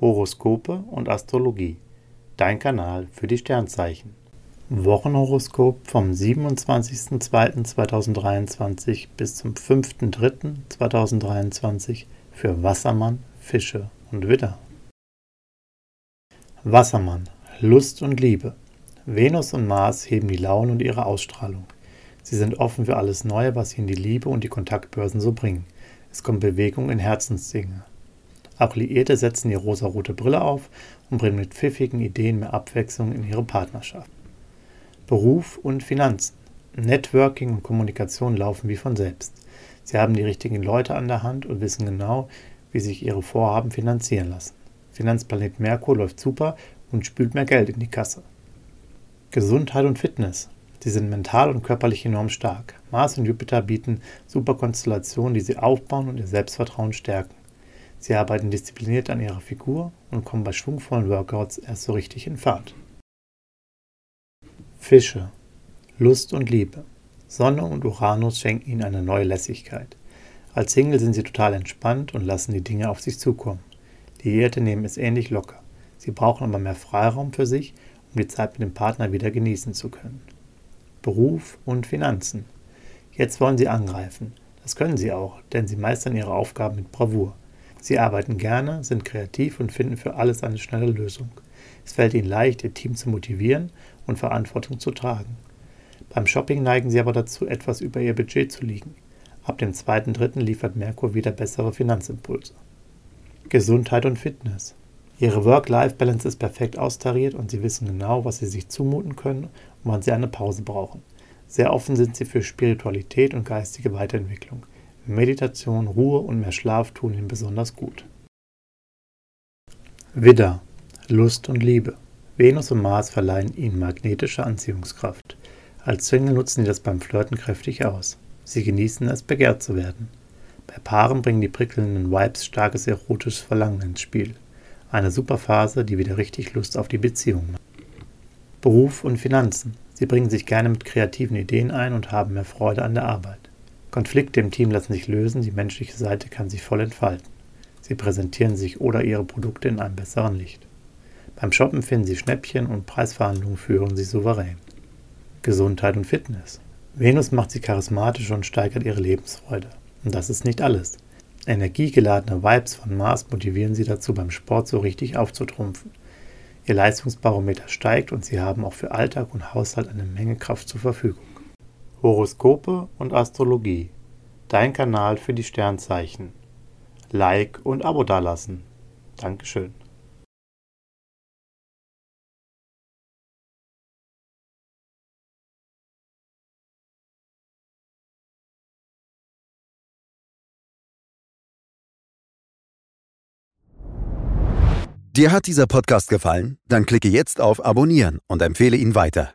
Horoskope und Astrologie. Dein Kanal für die Sternzeichen. Wochenhoroskop vom 27.02.2023 bis zum 5.03.2023 für Wassermann, Fische und Widder. Wassermann, Lust und Liebe. Venus und Mars heben die Laune und ihre Ausstrahlung. Sie sind offen für alles Neue, was ihnen die Liebe und die Kontaktbörsen so bringen. Es kommt Bewegung in Herzensdinge. Auch Liierte setzen die rosarote Brille auf und bringen mit pfiffigen Ideen mehr Abwechslung in ihre Partnerschaft. Beruf und Finanzen. Networking und Kommunikation laufen wie von selbst. Sie haben die richtigen Leute an der Hand und wissen genau, wie sich ihre Vorhaben finanzieren lassen. Finanzplanet Merkur läuft super und spült mehr Geld in die Kasse. Gesundheit und Fitness. Sie sind mental und körperlich enorm stark. Mars und Jupiter bieten super Konstellationen, die sie aufbauen und ihr Selbstvertrauen stärken. Sie arbeiten diszipliniert an ihrer Figur und kommen bei schwungvollen Workouts erst so richtig in Fahrt. Fische. Lust und Liebe. Sonne und Uranus schenken ihnen eine neue Lässigkeit. Als Single sind sie total entspannt und lassen die Dinge auf sich zukommen. Die Erde nehmen es ähnlich locker. Sie brauchen aber mehr Freiraum für sich um die Zeit mit dem Partner wieder genießen zu können. Beruf und Finanzen. Jetzt wollen Sie angreifen. Das können Sie auch, denn Sie meistern Ihre Aufgaben mit Bravour. Sie arbeiten gerne, sind kreativ und finden für alles eine schnelle Lösung. Es fällt Ihnen leicht, Ihr Team zu motivieren und Verantwortung zu tragen. Beim Shopping neigen Sie aber dazu, etwas über Ihr Budget zu liegen. Ab dem 2.3. liefert Merkur wieder bessere Finanzimpulse. Gesundheit und Fitness. Ihre Work-Life-Balance ist perfekt austariert und Sie wissen genau, was Sie sich zumuten können und wann Sie eine Pause brauchen. Sehr offen sind Sie für Spiritualität und geistige Weiterentwicklung. Meditation, Ruhe und mehr Schlaf tun Ihnen besonders gut. Widder, Lust und Liebe. Venus und Mars verleihen Ihnen magnetische Anziehungskraft. Als Single nutzen Sie das beim Flirten kräftig aus. Sie genießen es, begehrt zu werden. Bei Paaren bringen die prickelnden Vibes starkes erotisches Verlangen ins Spiel. Eine super Phase, die wieder richtig Lust auf die Beziehung macht. Beruf und Finanzen. Sie bringen sich gerne mit kreativen Ideen ein und haben mehr Freude an der Arbeit. Konflikte im Team lassen sich lösen, die menschliche Seite kann sich voll entfalten. Sie präsentieren sich oder ihre Produkte in einem besseren Licht. Beim Shoppen finden Sie Schnäppchen und Preisverhandlungen führen Sie souverän. Gesundheit und Fitness. Venus macht Sie charismatisch und steigert Ihre Lebensfreude. Und das ist nicht alles. Energiegeladene Vibes von Mars motivieren sie dazu, beim Sport so richtig aufzutrumpfen. Ihr Leistungsbarometer steigt und sie haben auch für Alltag und Haushalt eine Menge Kraft zur Verfügung. Horoskope und Astrologie. Dein Kanal für die Sternzeichen. Like und Abo dalassen. Dankeschön. Dir hat dieser Podcast gefallen? Dann klicke jetzt auf Abonnieren und empfehle ihn weiter.